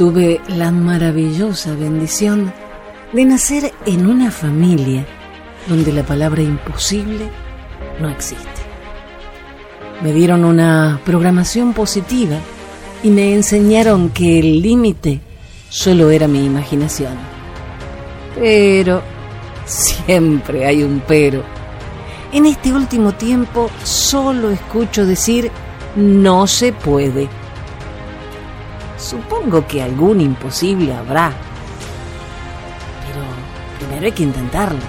Tuve la maravillosa bendición de nacer en una familia donde la palabra imposible no existe. Me dieron una programación positiva y me enseñaron que el límite solo era mi imaginación. Pero siempre hay un pero. En este último tiempo solo escucho decir no se puede Supongo que algún imposible habrá. Pero primero hay que intentarlo.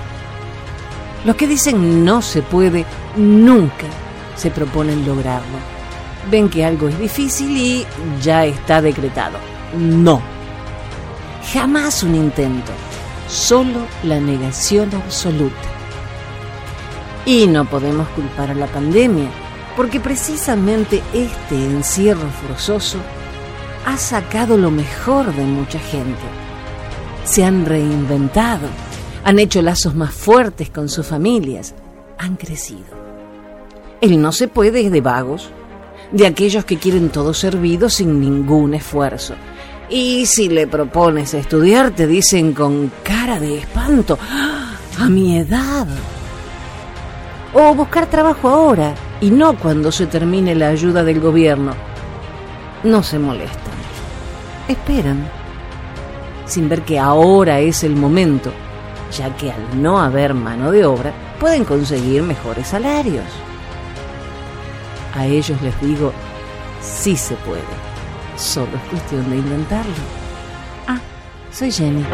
Los que dicen no se puede, nunca se proponen lograrlo. Ven que algo es difícil y ya está decretado. No. Jamás un intento. Solo la negación absoluta. Y no podemos culpar a la pandemia, porque precisamente este encierro forzoso ha sacado lo mejor de mucha gente. Se han reinventado, han hecho lazos más fuertes con sus familias, han crecido. El no se puede es de vagos, de aquellos que quieren todo servido sin ningún esfuerzo. Y si le propones estudiar, te dicen con cara de espanto, ¡Ah! a mi edad. O buscar trabajo ahora y no cuando se termine la ayuda del gobierno. No se molesta esperan, sin ver que ahora es el momento, ya que al no haber mano de obra pueden conseguir mejores salarios. A ellos les digo, sí se puede, solo es cuestión de intentarlo. Ah, soy Jenny.